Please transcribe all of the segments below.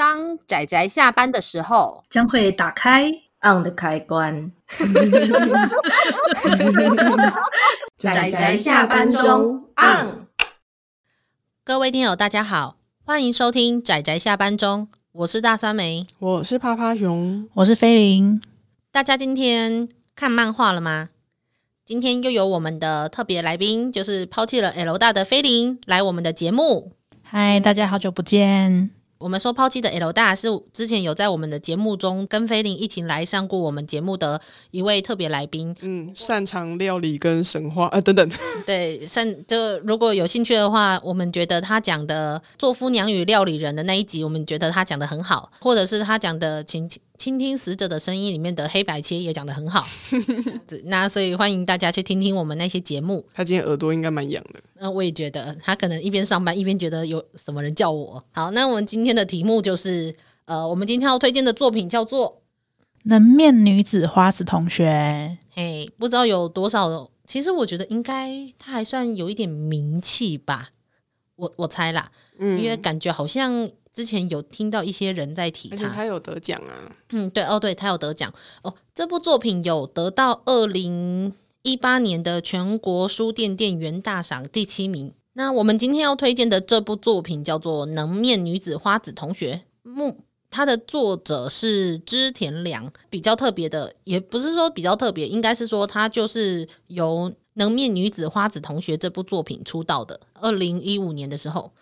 当仔仔下班的时候，将会打开 on 的开关。仔仔下班中 on。各位听友，大家好，欢迎收听仔仔下班中，我是大酸梅，我是趴趴熊，我是菲林。大家今天看漫画了吗？今天又有我们的特别来宾，就是抛弃了 L 大的菲林来我们的节目。嗨，大家好久不见。我们说抛弃的 L 大是之前有在我们的节目中跟菲林一起来上过我们节目的一位特别来宾，嗯，擅长料理跟神话啊等等。对，擅就如果有兴趣的话，我们觉得他讲的做夫娘与料理人的那一集，我们觉得他讲的很好，或者是他讲的请倾听死者的声音里面的黑白切也讲得很好，那所以欢迎大家去听听我们那些节目。他今天耳朵应该蛮痒的，那、呃、我也觉得他可能一边上班一边觉得有什么人叫我。好，那我们今天的题目就是，呃，我们今天要推荐的作品叫做《能面女子花子同学》。嘿，不知道有多少，其实我觉得应该他还算有一点名气吧，我我猜啦，嗯，因为感觉好像。之前有听到一些人在提他，而且他有得奖啊。嗯，对哦，对他有得奖哦。这部作品有得到二零一八年的全国书店店员大赏第七名。那我们今天要推荐的这部作品叫做《能面女子花子同学》，目它的作者是织田良。比较特别的，也不是说比较特别，应该是说他就是由《能面女子花子同学》这部作品出道的。二零一五年的时候。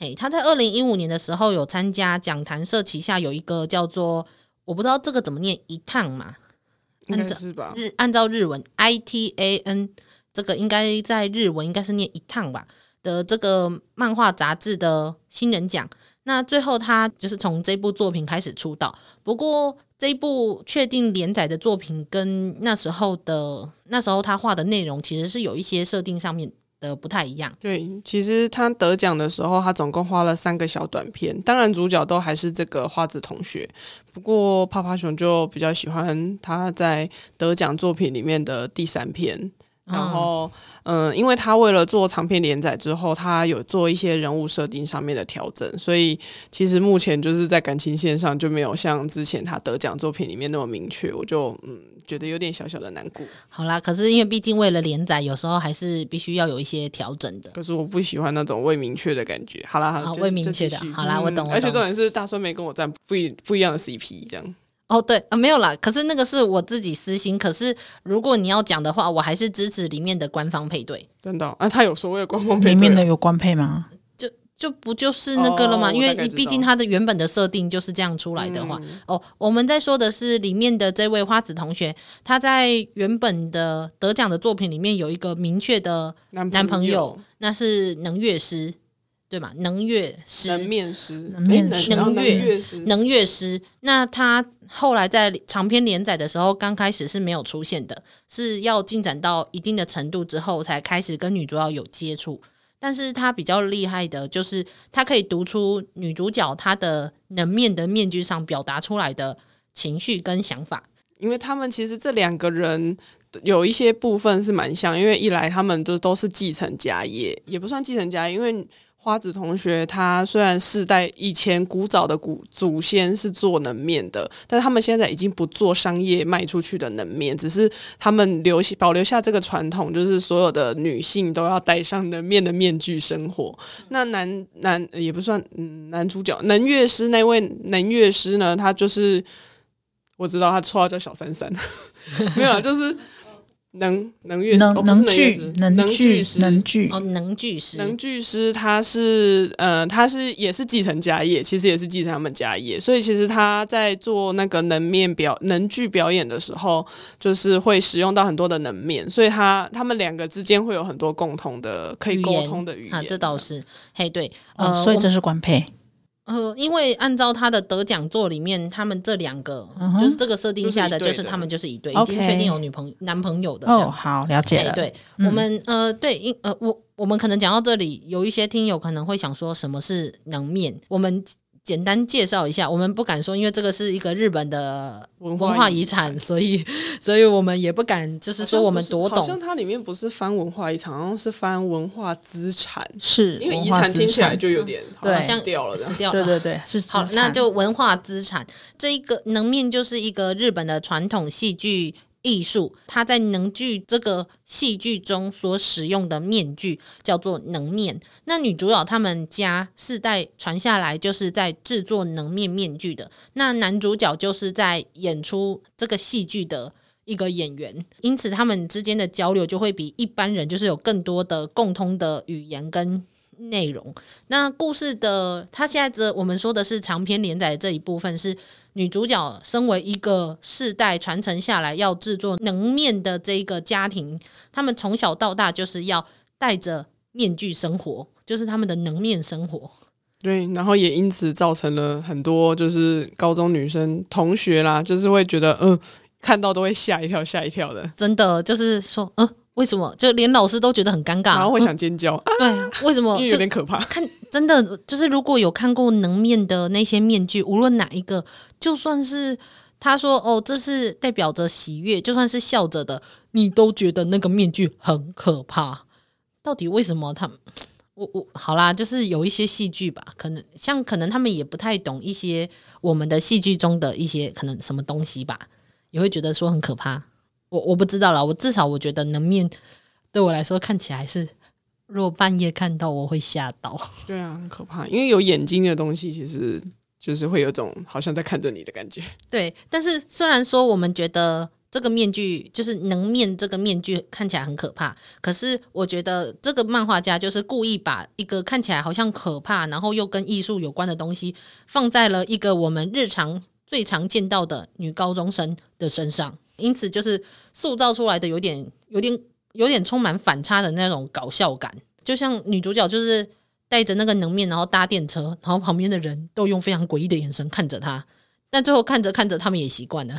嘿，他在二零一五年的时候有参加讲坛社旗下有一个叫做我不知道这个怎么念一趟嘛，应该是吧？日按照日文 I T A N 这个应该在日文应该是念一趟吧的这个漫画杂志的新人奖。那最后他就是从这部作品开始出道，不过这一部确定连载的作品跟那时候的那时候他画的内容其实是有一些设定上面的不太一样。对，其实他得奖的时候，他总共花了三个小短片，当然主角都还是这个花子同学。不过帕帕熊就比较喜欢他在得奖作品里面的第三篇。然后，嗯，因为他为了做长篇连载之后，他有做一些人物设定上面的调整，所以其实目前就是在感情线上就没有像之前他得奖作品里面那么明确，我就嗯觉得有点小小的难过。好啦，可是因为毕竟为了连载，有时候还是必须要有一些调整的。可是我不喜欢那种未明确的感觉。好啦，好啦，未明确的，好啦，我懂。我懂。而且重点是大酸梅跟我站不一不一样的 CP 这样。哦，对啊，没有啦。可是那个是我自己私心。可是如果你要讲的话，我还是支持里面的官方配对。真的啊？他有所谓的官方配对？里面的有官配吗？就就不就是那个了吗？哦、因为你毕竟他的原本的设定就是这样出来的话。嗯、哦，我们在说的是里面的这位花子同学，他在原本的得奖的作品里面有一个明确的男朋友，朋友那是能乐师。对嘛？能乐师，能面师，能乐师，能乐，能乐师。那他后来在长篇连载的时候，刚开始是没有出现的，是要进展到一定的程度之后，才开始跟女主角有接触。但是他比较厉害的，就是他可以读出女主角她的能面的面具上表达出来的情绪跟想法。因为他们其实这两个人有一些部分是蛮像，因为一来他们就都是继承家业，也不算继承家业，因为。花子同学，他虽然世代以前古早的古祖先是做能面的，但他们现在已经不做商业卖出去的能面，只是他们留保留下这个传统，就是所有的女性都要戴上能面的面具生活。那男男也不算，嗯，男主角能乐师那位能乐师呢，他就是我知道他绰号叫小三三，没有，就是。能能乐能，能剧能剧能剧哦，能剧师，能剧师，他是呃，他是也是继承家业，其实也是继承他们家业，所以其实他在做那个能面表能剧表演的时候，就是会使用到很多的能面，所以他他们两个之间会有很多共同的可以沟通的语言啊，这倒是，嘿，对，呃，所以这是官配。呃，因为按照他的得奖作里面，他们这两个、嗯、就是这个设定下的，就是他们就是一对，已经确定有女朋友、男朋友的。哦，好，了解了。对，嗯、我们呃，对，因呃，我我们可能讲到这里，有一些听友可能会想说，什么是能面？我们简单介绍一下，我们不敢说，因为这个是一个日本的文化遗产，产所以，所以我们也不敢，就是说我们多懂。好像它里面不是翻文化遗产，好像是翻文化资产，是因为遗产听起来就有点好像掉了，死掉了。对对对，是好，那就文化资产这一个能面就是一个日本的传统戏剧。艺术，它在能剧这个戏剧中所使用的面具叫做能面。那女主角他们家世代传下来，就是在制作能面面具的。那男主角就是在演出这个戏剧的一个演员，因此他们之间的交流就会比一般人就是有更多的共通的语言跟内容。那故事的，他现在这我们说的是长篇连载这一部分是。女主角身为一个世代传承下来要制作能面的这一个家庭，他们从小到大就是要戴着面具生活，就是他们的能面生活。对，然后也因此造成了很多就是高中女生同学啦，就是会觉得嗯、呃，看到都会吓一跳吓一跳的。真的就是说，嗯、呃。为什么？就连老师都觉得很尴尬，然后会想尖叫。嗯、对，为什么？因为有点可怕。看，真的就是如果有看过能面的那些面具，无论哪一个，就算是他说哦，这是代表着喜悦，就算是笑着的，你都觉得那个面具很可怕。到底为什么他？我我好啦，就是有一些戏剧吧，可能像可能他们也不太懂一些我们的戏剧中的一些可能什么东西吧，也会觉得说很可怕。我我不知道啦，我至少我觉得能面对我来说看起来是，如果半夜看到我会吓到。对啊，很可怕，因为有眼睛的东西，其实就是会有种好像在看着你的感觉。对，但是虽然说我们觉得这个面具就是能面这个面具看起来很可怕，可是我觉得这个漫画家就是故意把一个看起来好像可怕，然后又跟艺术有关的东西放在了一个我们日常最常见到的女高中生的身上。因此，就是塑造出来的有点、有点、有点充满反差的那种搞笑感，就像女主角就是带着那个能面，然后搭电车，然后旁边的人都用非常诡异的眼神看着她。但最后看着看着，他们也习惯了，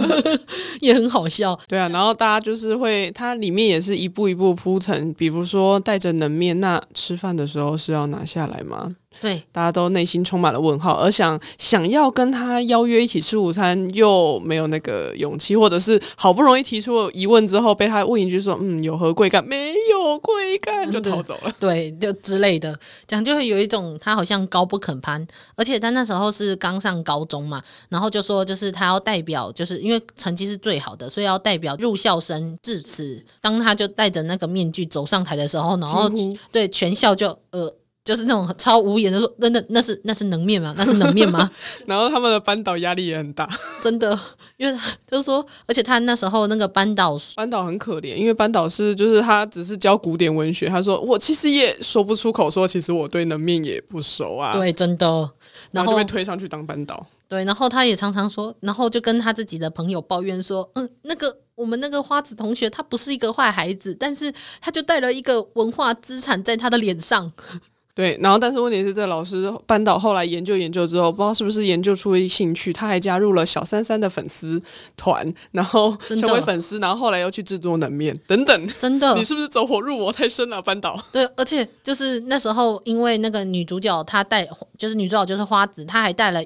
也很好笑。对啊，然后大家就是会，它里面也是一步一步铺陈，比如说带着能面，那吃饭的时候是要拿下来吗？对，大家都内心充满了问号，而想想要跟他邀约一起吃午餐，又没有那个勇气，或者是好不容易提出疑问之后，被他问一句说：“嗯，有何贵干？”没有贵干，就逃走了。嗯、对，就之类的，这样就会有一种他好像高不可攀，而且他那时候是刚上高中嘛，然后就说就是他要代表，就是因为成绩是最好的，所以要代表入校生致辞。当他就戴着那个面具走上台的时候，然后对全校就呃。就是那种超无言的说，真的那是那是能面吗？那是能面吗？然后他们的班导压力也很大，真的，因为就是说，而且他那时候那个班导班导很可怜，因为班导是就是他只是教古典文学，他说我其实也说不出口，说其实我对能面也不熟啊。对，真的，然后就被推上去当班导。对，然后他也常常说，然后就跟他自己的朋友抱怨说，嗯，那个我们那个花子同学，他不是一个坏孩子，但是他就带了一个文化资产在他的脸上。对，然后但是问题是，这老师班导后来研究研究之后，不知道是不是研究出一兴趣，他还加入了小三三的粉丝团，然后成为粉丝，然后后来又去制作能面等等。真的，你是不是走火入魔太深了，班导？对，而且就是那时候，因为那个女主角她带，就是女主角就是花子，她还带了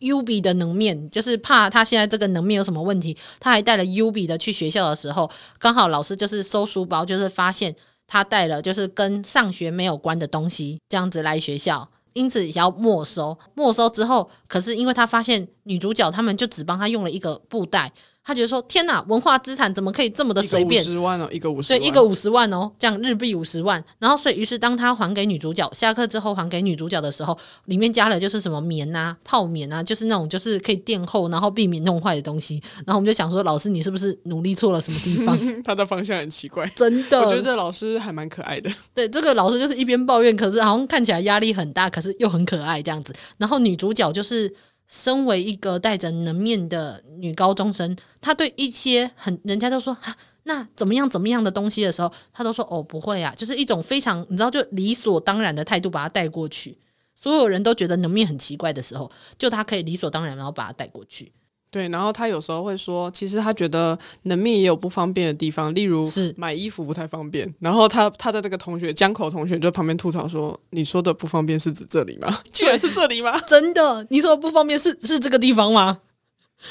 U 比的能面，就是怕她现在这个能面有什么问题，她还带了 U 比的去学校的时候，刚好老师就是收书包，就是发现。他带了就是跟上学没有关的东西，这样子来学校，因此想要没收。没收之后，可是因为他发现女主角他们就只帮他用了一个布袋。他觉得说：“天哪，文化资产怎么可以这么的随便？五十万哦，一个五十万，对，一个五十万哦，这样日币五十万。然后，所以于是当他还给女主角下课之后还给女主角的时候，里面加了就是什么棉啊、泡棉啊，就是那种就是可以垫厚，然后避免弄坏的东西。然后我们就想说，老师你是不是努力错了什么地方？他的方向很奇怪，真的。我觉得这老师还蛮可爱的。对，这个老师就是一边抱怨，可是 好像看起来压力很大，可是又很可爱这样子。然后女主角就是。身为一个戴着能面的女高中生，她对一些很人家都说哈，那怎么样怎么样的东西的时候，她都说哦不会啊，就是一种非常你知道就理所当然的态度把她带过去。所有人都觉得能面很奇怪的时候，就她可以理所当然然后把她带过去。对，然后他有时候会说，其实他觉得能面也有不方便的地方，例如是买衣服不太方便。然后他他的那个同学江口同学就旁边吐槽说：“你说的不方便是指这里吗？居然是这里吗？真的？你说的不方便是是这个地方吗？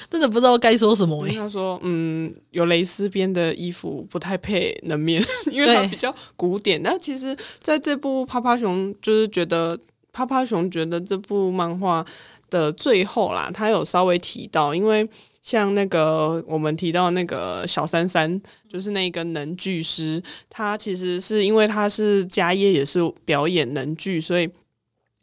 真的不知道该说什么、欸。”他说：“嗯，有蕾丝边的衣服不太配能面，因为它比较古典。那其实在这部啪啪熊就是觉得趴趴熊觉得这部漫画。”的最后啦，他有稍微提到，因为像那个我们提到那个小三三，就是那个能剧师，他其实是因为他是家业也是表演能剧，所以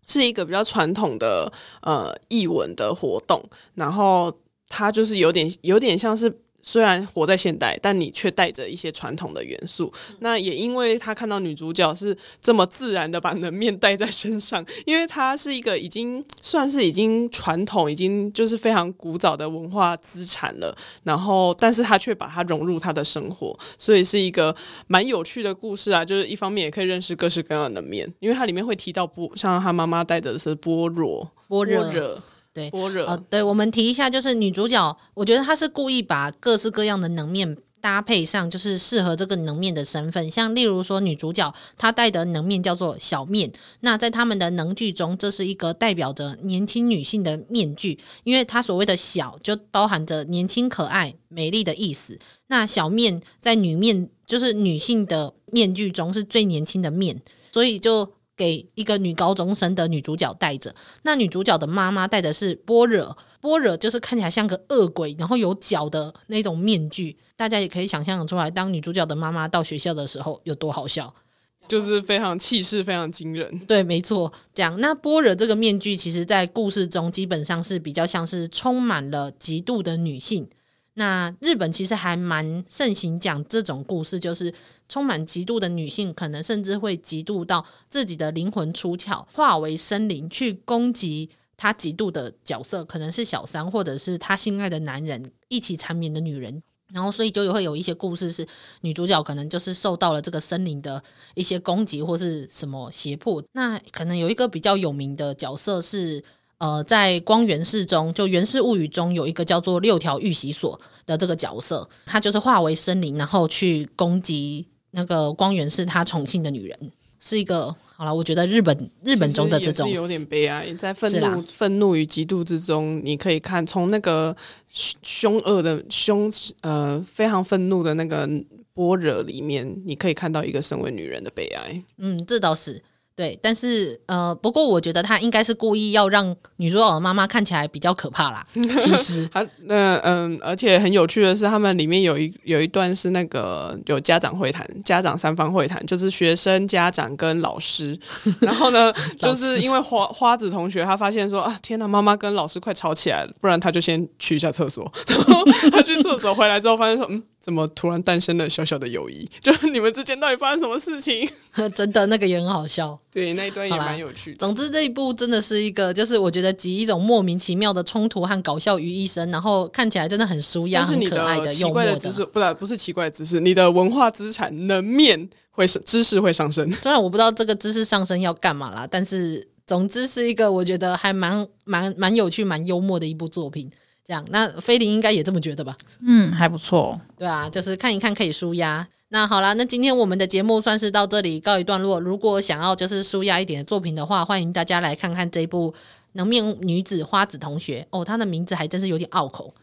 是一个比较传统的呃艺文的活动，然后他就是有点有点像是。虽然活在现代，但你却带着一些传统的元素。那也因为他看到女主角是这么自然的把能面带在身上，因为她是一个已经算是已经传统、已经就是非常古早的文化资产了。然后，但是她却把它融入她的生活，所以是一个蛮有趣的故事啊。就是一方面也可以认识各式各样的能面，因为它里面会提到波，像他妈妈带着的是般若，般若。对，般若呃，对，我们提一下，就是女主角，我觉得她是故意把各式各样的能面搭配上，就是适合这个能面的身份。像例如说，女主角她戴的能面叫做小面，那在他们的能剧中，这是一个代表着年轻女性的面具，因为她所谓的小就包含着年轻、可爱、美丽的意思。那小面在女面，就是女性的面具中是最年轻的面，所以就。给一个女高中生的女主角戴着，那女主角的妈妈戴的是般若，般若就是看起来像个恶鬼，然后有角的那种面具，大家也可以想象出来，当女主角的妈妈到学校的时候有多好笑，就是非常气势非常惊人。对，没错，这样。那般若这个面具，其实在故事中基本上是比较像是充满了嫉妒的女性。那日本其实还蛮盛行讲这种故事，就是充满嫉妒的女性，可能甚至会嫉妒到自己的灵魂出窍，化为生灵去攻击她嫉妒的角色，可能是小三，或者是她心爱的男人，一起缠绵的女人。然后，所以就会有一些故事是女主角可能就是受到了这个森林的一些攻击，或是什么胁迫。那可能有一个比较有名的角色是。呃，在光源氏中，就《源氏物语》中有一个叫做六条玉玺所的这个角色，他就是化为森林，然后去攻击那个光源氏他宠幸的女人，是一个好了。我觉得日本日本中的这种是有点悲哀，在愤怒愤怒与嫉妒之中，你可以看从那个凶恶的凶呃非常愤怒的那个般若里面，你可以看到一个身为女人的悲哀。嗯，这倒是。对，但是呃，不过我觉得他应该是故意要让女主角的妈妈看起来比较可怕啦。其实，他那嗯，而且很有趣的是，他们里面有一有一段是那个有家长会谈，家长三方会谈，就是学生、家长跟老师。然后呢，就是因为花花子同学他发现说啊，天哪，妈妈跟老师快吵起来了，不然他就先去一下厕所。然后他去厕所回来之后，发现说嗯。怎么突然诞生了小小的友谊？就是你们之间到底发生什么事情？真的那个也很好笑，对，那一段也蛮有趣的。总之这一部真的是一个，就是我觉得集一种莫名其妙的冲突和搞笑于一身，然后看起来真的很舒压、很可爱的、幽默的。的知识不，不是奇怪的知识，你的文化资产能面会知识会上升。虽然我不知道这个知识上升要干嘛啦，但是总之是一个我觉得还蛮蛮蛮有趣、蛮幽默的一部作品。这样，那菲林应该也这么觉得吧？嗯，还不错。对啊，就是看一看可以舒压。那好啦，那今天我们的节目算是到这里告一段落。如果想要就是舒压一点的作品的话，欢迎大家来看看这一部《能面女子花子同学》哦，她的名字还真是有点拗口。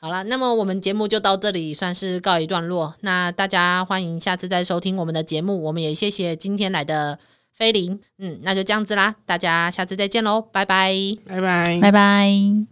好啦，那么我们节目就到这里算是告一段落。那大家欢迎下次再收听我们的节目。我们也谢谢今天来的菲林。嗯，那就这样子啦，大家下次再见喽，拜拜，拜拜，拜拜。